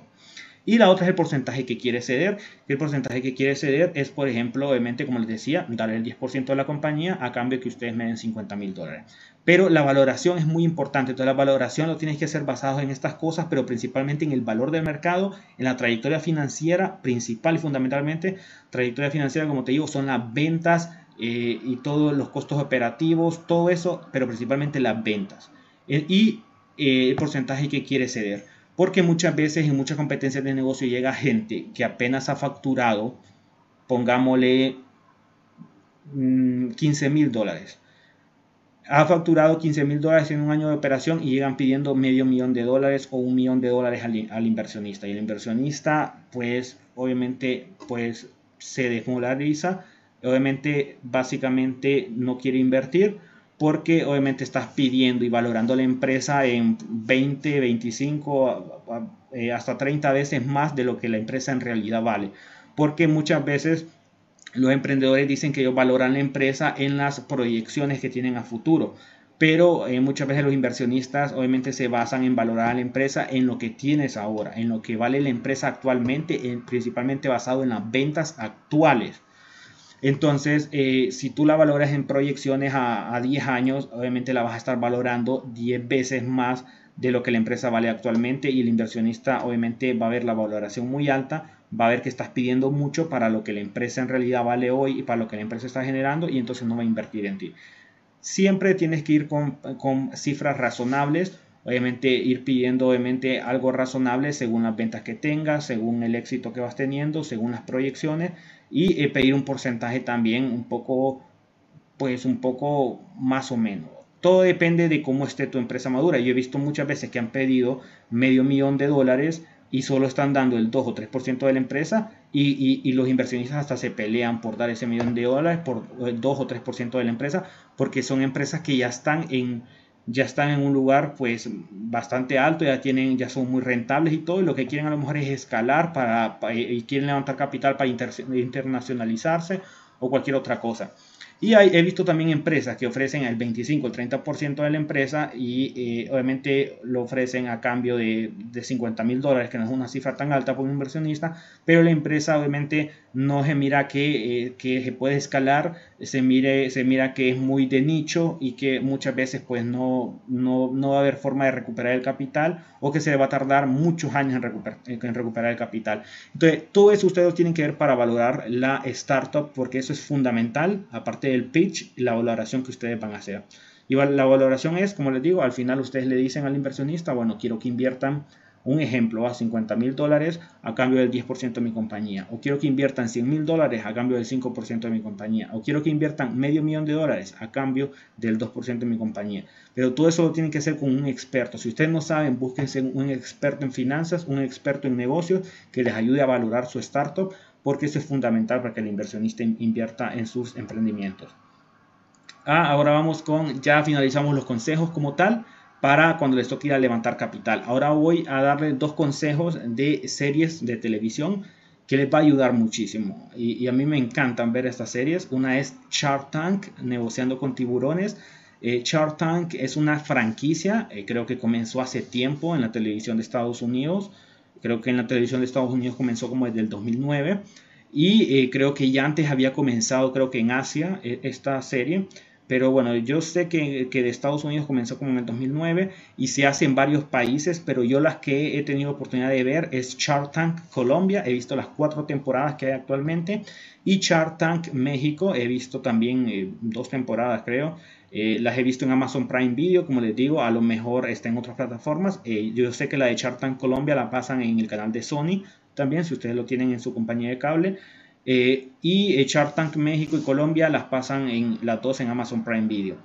A: Y la otra es el porcentaje que quiere ceder. El porcentaje que quiere ceder es, por ejemplo, obviamente, como les decía, darle el 10% de la compañía a cambio que ustedes me den 50 mil dólares. Pero la valoración es muy importante. Entonces, la valoración lo tienes que hacer basado en estas cosas, pero principalmente en el valor del mercado, en la trayectoria financiera, principal y fundamentalmente. Trayectoria financiera, como te digo, son las ventas eh, y todos los costos operativos, todo eso, pero principalmente las ventas. Eh, y eh, el porcentaje que quiere ceder. Porque muchas veces en muchas competencias de negocio llega gente que apenas ha facturado, pongámosle 15 mm, mil dólares. Ha facturado 15 mil dólares en un año de operación y llegan pidiendo medio millón de dólares o un millón de dólares al, inversionista. Y el inversionista, pues, obviamente, pues, se desmolariza. Obviamente, básicamente, no quiere invertir porque obviamente estás pidiendo y valorando la empresa en 20, 25, eh, hasta 30 veces más de lo que la empresa en realidad vale. Porque muchas veces los emprendedores dicen que ellos valoran la empresa en las proyecciones que tienen a futuro. Pero eh, muchas veces los inversionistas obviamente se basan en valorar a la empresa en lo que tienes ahora, en lo que vale la empresa actualmente, principalmente basado en las ventas actuales. Entonces, eh, si tú la valoras en proyecciones a, 10 años, obviamente la vas a estar valorando 10 veces más de lo que la empresa vale actualmente y el inversionista obviamente va a ver la valoración muy alta, va a ver que estás pidiendo mucho para lo que la empresa en realidad vale hoy y para lo que la empresa está generando y entonces no va a invertir en ti. Siempre tienes que ir con, con cifras razonables, obviamente ir pidiendo obviamente algo razonable según las ventas que tengas, según el éxito que vas teniendo, según las proyecciones y eh, pedir un porcentaje también un poco, pues un poco más o menos. Todo depende de cómo esté tu empresa madura. Yo he visto muchas veces que han pedido medio millón de dólares y solo están dando el 2 o 3% de la empresa y, y, los inversionistas hasta se pelean por dar ese millón de dólares por el 2 o 3% de la empresa porque son empresas que ya están en, ya están en un lugar pues bastante alto, ya tienen, ya son muy rentables y todo, y lo que quieren a lo mejor es escalar para, y quieren levantar capital para internacionalizarse o cualquier otra cosa. Y he visto también empresas que ofrecen el 25, el 30% de la empresa y eh, obviamente lo ofrecen a cambio de, de 50 mil dólares, que no es una cifra tan alta para un inversionista, pero la empresa obviamente no se mira que, eh, que se puede escalar, se, mire, se mira que es muy de nicho y que muchas veces pues no, no, no va a haber forma de recuperar el capital o que se va a tardar muchos años en recuperar, en recuperar el capital. Entonces, todo eso ustedes tienen que ver para valorar la startup porque eso es fundamental, aparte del pitch la valoración que ustedes van a hacer. Y la valoración es, como les digo, al final ustedes le dicen al inversionista, bueno, quiero que inviertan un ejemplo, a 50 mil dólares a cambio del 10% de mi compañía. O quiero que inviertan 100 mil dólares a cambio del 5% de mi compañía. O quiero que inviertan medio millón de dólares a cambio del 2% de mi compañía. Pero todo eso lo tienen que hacer con un experto. Si ustedes no saben, búsquense un experto en finanzas, un experto en negocios que les ayude a valorar su startup porque eso es fundamental para que el inversionista invierta en sus emprendimientos. Ah, ahora vamos con, ya finalizamos los consejos como tal para cuando les toque ir a levantar capital. Ahora voy a darles dos consejos de series de televisión que les va a ayudar muchísimo. Y, a mí me encantan ver estas series. Una es Shark Tank, negociando con tiburones. Eh, Shark Tank es una franquicia, eh, creo que comenzó hace tiempo en la televisión de Estados Unidos. Creo que en la televisión de Estados Unidos comenzó como desde el 2009. Y eh, creo que ya antes había comenzado, creo que en Asia, esta serie. Pero bueno, yo sé que, que, de Estados Unidos comenzó como en el 2009 y se hace en varios países, pero yo las que he tenido oportunidad de ver es Shark Tank Colombia, he visto las cuatro temporadas que hay actualmente, y Shark Tank México, he visto también eh, dos temporadas creo, eh, las he visto en Amazon Prime Video, como les digo, a lo mejor está en otras plataformas. Eh, yo sé que la de Shark Tank Colombia la pasan en el canal de Sony, también si ustedes lo tienen en su compañía de cable. Eh, y Shark Tank México y Colombia las pasan en las dos en Amazon Prime Video.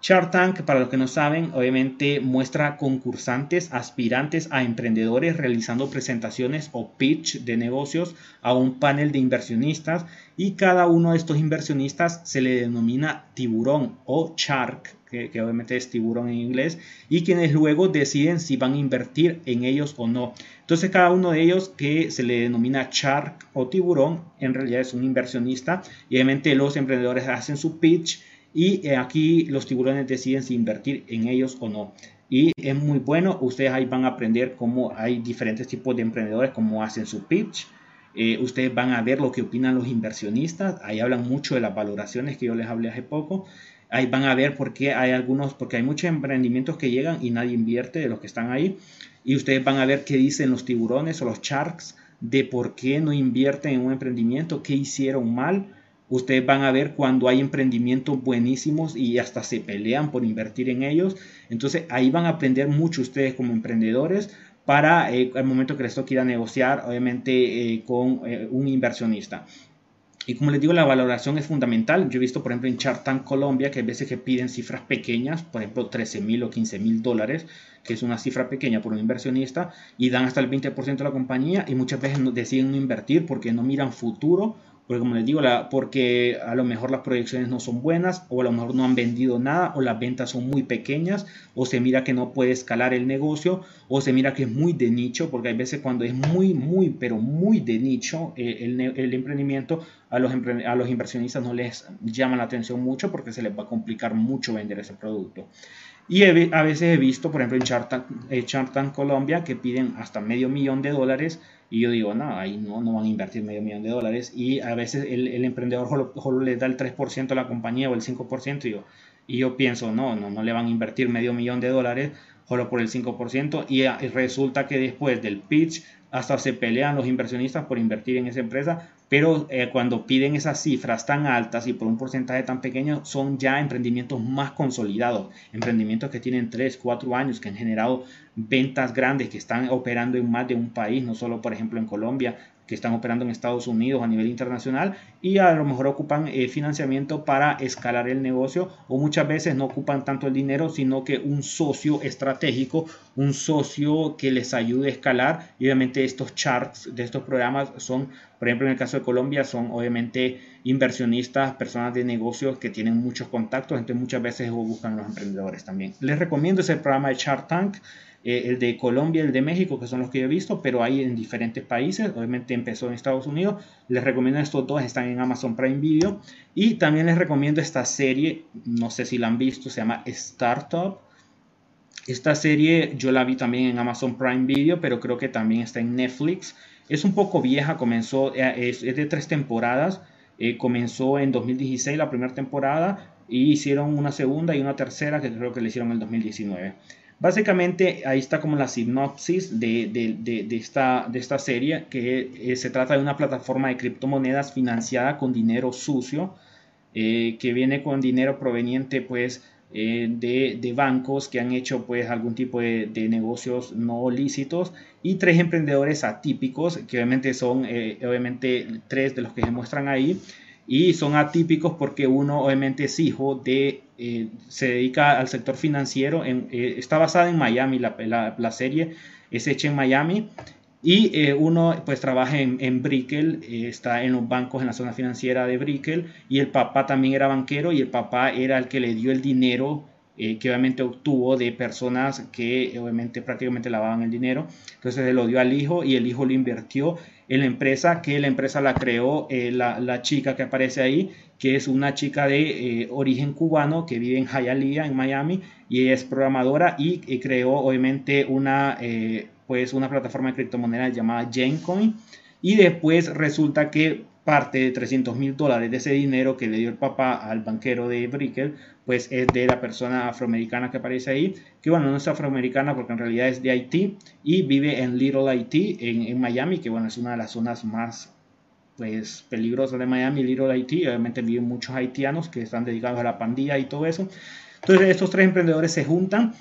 A: Shark Tank, para los que no saben, obviamente muestra concursantes, aspirantes a emprendedores realizando presentaciones o pitch de negocios a un panel de inversionistas y cada uno de estos inversionistas se le denomina tiburón o shark, que, que, obviamente es tiburón en inglés, y quienes luego deciden si van a invertir en ellos o no. Entonces cada uno de ellos que se le denomina shark o tiburón, en realidad es un inversionista y obviamente los emprendedores hacen su pitch y eh, aquí los tiburones deciden si invertir en ellos o no. Y es muy bueno, ustedes ahí van a aprender cómo hay diferentes tipos de emprendedores, cómo hacen su pitch. Eh, ustedes van a ver lo que opinan los inversionistas. Ahí hablan mucho de las valoraciones que yo les hablé hace poco. Ahí van a ver por qué hay algunos, porque hay muchos emprendimientos que llegan y nadie invierte de los que están ahí. Y ustedes van a ver qué dicen los tiburones o los sharks de por qué no invierten en un emprendimiento, qué hicieron mal Ustedes van a ver cuando hay emprendimientos buenísimos y hasta se pelean por invertir en ellos. Entonces ahí van a aprender mucho ustedes como emprendedores para el eh, momento que les toque ir a negociar, obviamente, eh, con eh, un inversionista. Y como les digo, la valoración es fundamental. Yo he visto, por ejemplo, en Chartan Colombia, que hay veces que piden cifras pequeñas, por ejemplo, 13 mil o 15 mil dólares, que es una cifra pequeña por un inversionista, y dan hasta el 20% de la compañía, y muchas veces deciden no invertir porque no miran futuro porque como les digo, la, porque a lo mejor las proyecciones no son buenas o a lo mejor no han vendido nada o las ventas son muy pequeñas o se mira que no puede escalar el negocio o se mira que es muy de nicho porque hay veces cuando es muy, muy, pero muy de nicho eh, el, emprendimiento a los inversionistas no les llama la atención mucho porque se les va a complicar mucho vender ese producto. Y a veces he visto, por ejemplo, en Chartan, eh, Colombia, que piden hasta medio millón de dólares. Y yo digo, no, ahí no, no van a invertir medio millón de dólares. Y a veces el, el emprendedor solo, le da el 3% a la compañía o el 5%. Y yo, y yo pienso, no, no, no le van a invertir medio millón de dólares solo por el 5%. Y, y resulta que después del pitch hasta se pelean los inversionistas por invertir en esa empresa pero eh, cuando piden esas cifras tan altas y por un porcentaje tan pequeño, son ya emprendimientos más consolidados, emprendimientos que tienen 3, 4 años, que han generado ventas grandes, que están operando en más de un país, no solo por ejemplo en Colombia, que están operando en Estados Unidos a nivel internacional y a lo mejor ocupan eh, financiamiento para escalar el negocio o muchas veces no ocupan tanto el dinero sino que un socio estratégico, un socio que les ayude a escalar y obviamente estos charts de estos programas son, por ejemplo en el caso de Colombia, son obviamente inversionistas, personas de negocios que tienen muchos contactos, entonces muchas veces buscan los emprendedores también. Les recomiendo ese programa de Shark Tank. Eh, el de Colombia, el de México, que son los que he visto, pero hay en diferentes países. Obviamente empezó en Estados Unidos. Les recomiendo estos dos, están en Amazon Prime Video. Y también les recomiendo esta serie, no sé si la han visto, se llama Startup. Esta serie yo la vi también en Amazon Prime Video, pero creo que también está en Netflix. Es un poco vieja, comenzó, eh, es, de tres temporadas. Eh, comenzó en 2016 la primera temporada y hicieron una segunda y una tercera que creo que le hicieron en el 2019. Básicamente ahí está como la sinopsis de, de, esta, de esta serie, que eh, se trata de una plataforma de criptomonedas financiada con dinero sucio, eh, que viene con dinero proveniente pues eh, de, bancos que han hecho pues algún tipo de, negocios no lícitos y tres emprendedores atípicos, que obviamente son obviamente tres de los que se muestran ahí, y son atípicos porque uno obviamente es hijo de, eh, se dedica al sector financiero, en, eh, está basada en Miami, la, la, serie es hecha en Miami. Y eh, uno pues trabaja en, en Brickell, está en los bancos en la zona financiera de Brickell. Y el papá también era banquero y el papá era el que le dio el dinero que obviamente obtuvo de personas que obviamente prácticamente lavaban el dinero. Entonces se lo dio al hijo y el hijo lo invirtió en la empresa, que la empresa la creó eh, la, chica que aparece ahí, que es una chica de eh, origen cubano que vive en Hialeah, en Miami, y ella es programadora y, creó obviamente una, eh, pues una plataforma de criptomonedas llamada Gencoin. Y después resulta que parte de 300 mil dólares de ese dinero que le dio el papá al banquero de Brickell, pues es de la persona afroamericana que aparece ahí, que bueno, no es afroamericana porque en realidad es de Haití y vive en Little Haití, en, Miami, que bueno, es una de las zonas más pues peligrosas de Miami, Little Haití, obviamente viven muchos haitianos que están dedicados a la pandilla y todo eso. Entonces estos tres emprendedores se juntan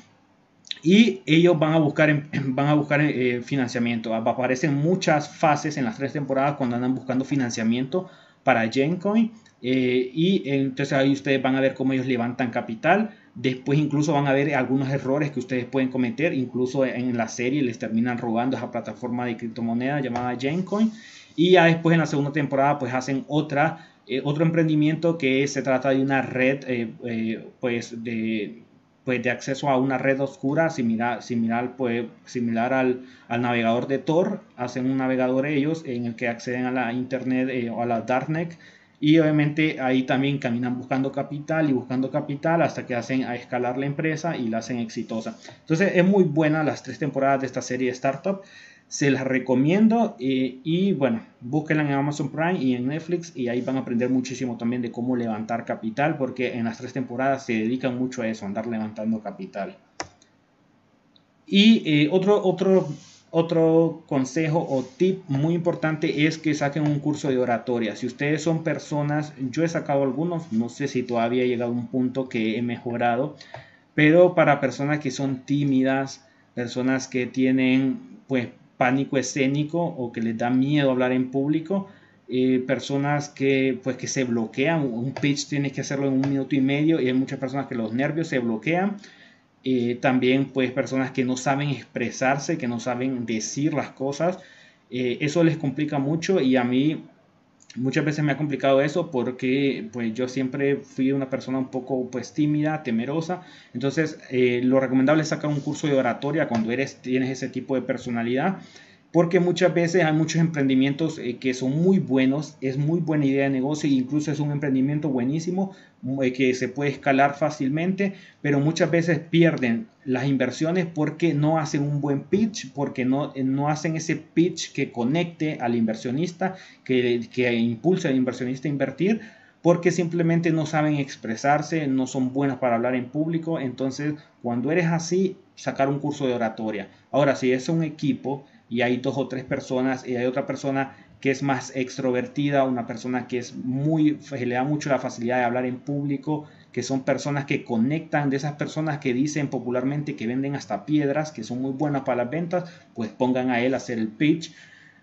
A: y ellos van a buscar, van a buscar eh, financiamiento. Aparecen muchas fases en las tres temporadas cuando andan buscando financiamiento para Gencoin. Eh, y entonces ahí ustedes van a ver cómo ellos levantan capital. Después incluso van a ver algunos errores que ustedes pueden cometer. Incluso en la serie les terminan robando esa plataforma de criptomoneda llamada Gencoin. Y ya después en la segunda temporada pues hacen otra, eh, otro emprendimiento que se trata de una red pues de pues, de acceso a una red oscura similar, similar, pues, similar al, navegador de Tor. Hacen un navegador ellos en el que acceden a la internet eh, o a la darknet y obviamente ahí también caminan buscando capital y buscando capital hasta que hacen a escalar la empresa y la hacen exitosa. Entonces es muy buena las tres temporadas de esta serie Startup se las recomiendo eh, y bueno, búsquenla en Amazon Prime y en Netflix y ahí van a aprender muchísimo también de cómo levantar capital porque en las tres temporadas se dedican mucho a eso, andar levantando capital. Y eh, otro, otro, otro consejo o tip muy importante es que saquen un curso de oratoria. Si ustedes son personas, yo he sacado algunos, no sé si todavía he llegado a un punto que he mejorado, pero para personas que son tímidas, personas que tienen pues pánico escénico o que les da miedo hablar en público, eh, personas que pues que se bloquean, un pitch tienes que hacerlo en un minuto y medio y hay muchas personas que los nervios se bloquean, eh, también pues personas que no saben expresarse, que no saben decir las cosas, eh, eso les complica mucho y a mí muchas veces me ha complicado eso porque pues yo siempre fui una persona un poco pues tímida, temerosa. Entonces eh, lo recomendable es sacar un curso de oratoria cuando eres, tienes ese tipo de personalidad porque muchas veces hay muchos emprendimientos eh, que son muy buenos, es muy buena idea de negocio e incluso es un emprendimiento buenísimo que se puede escalar fácilmente, pero muchas veces pierden las inversiones porque no hacen un buen pitch, porque no, eh, no hacen ese pitch que conecte al inversionista, que, que impulse al inversionista a invertir, porque simplemente no saben expresarse, no son buenos para hablar en público, entonces cuando eres así, sacar un curso de oratoria. Ahora, si es un equipo, y hay dos o tres personas y hay otra persona que es más extrovertida, una persona que es muy, le da mucho la facilidad de hablar en público, que son personas que conectan, de esas personas que dicen popularmente que venden hasta piedras, que son muy buenas para las ventas, pues pongan a él a hacer el pitch.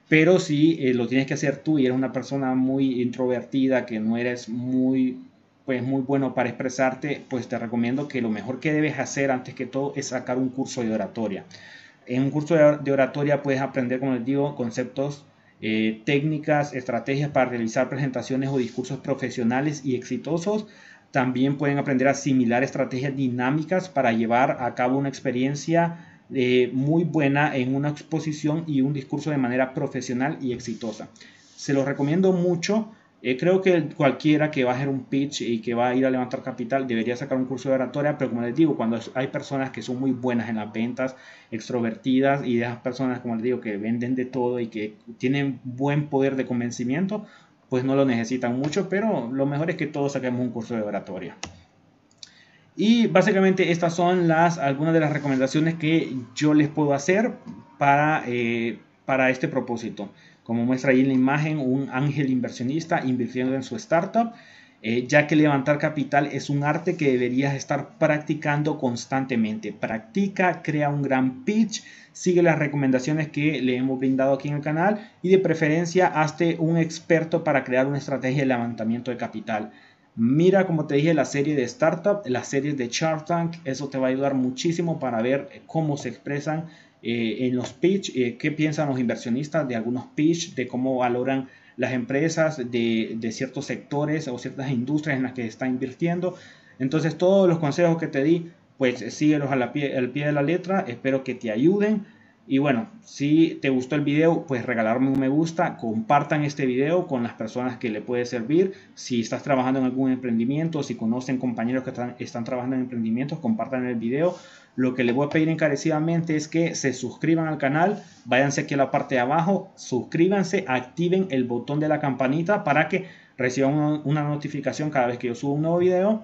A: Pero si eh, lo tienes que hacer tú y eres una persona muy introvertida, que no eres muy, pues muy bueno para expresarte, pues te recomiendo que lo mejor que debes hacer antes que todo es sacar un curso de oratoria. En un curso de oratoria puedes aprender, como les digo, conceptos, eh, técnicas, estrategias para realizar presentaciones o discursos profesionales y exitosos. También pueden aprender a asimilar estrategias dinámicas para llevar a cabo una experiencia eh, muy buena en una exposición y un discurso de manera profesional y exitosa. Se los recomiendo mucho eh, creo que cualquiera que va a hacer un pitch y que va a ir a levantar capital debería sacar un curso de oratoria, pero como les digo, cuando hay personas que son muy buenas en las ventas, extrovertidas y de esas personas, como les digo, que venden de todo y que tienen buen poder de convencimiento, pues no lo necesitan mucho, pero lo mejor es que todos saquemos un curso de oratoria. Y básicamente estas son las, algunas de las recomendaciones que yo les puedo hacer para, eh, para este propósito. Como muestra ahí en la imagen, un ángel inversionista invirtiendo en su startup. Eh, ya que levantar capital es un arte que deberías estar practicando constantemente. Practica, crea un gran pitch, sigue las recomendaciones que le hemos brindado aquí en el canal y de preferencia hazte un experto para crear una estrategia de levantamiento de capital. Mira, como te dije, la serie de Startup, la serie de Shark Tank, eso te va a ayudar muchísimo para ver cómo se expresan eh, en los pitch, eh, qué piensan los inversionistas de algunos pitch, de cómo valoran las empresas de, ciertos sectores o ciertas industrias en las que está invirtiendo. Entonces todos los consejos que te di, pues síguelos al pie, al pie de la letra, espero que te ayuden. Y bueno, si te gustó el video, pues regalarme un me gusta, compartan este video con las personas que le puede servir. Si estás trabajando en algún emprendimiento, si conocen compañeros que están, están trabajando en emprendimientos, compartan el video. Lo que les voy a pedir encarecidamente es que se suscriban al canal, váyanse aquí a la parte de abajo, suscríbanse, activen el botón de la campanita para que reciban una, notificación cada vez que yo subo un nuevo video.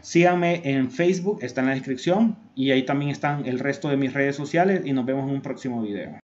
A: Síganme en Facebook, está en la descripción y ahí también están el resto de mis redes sociales y nos vemos en un próximo video.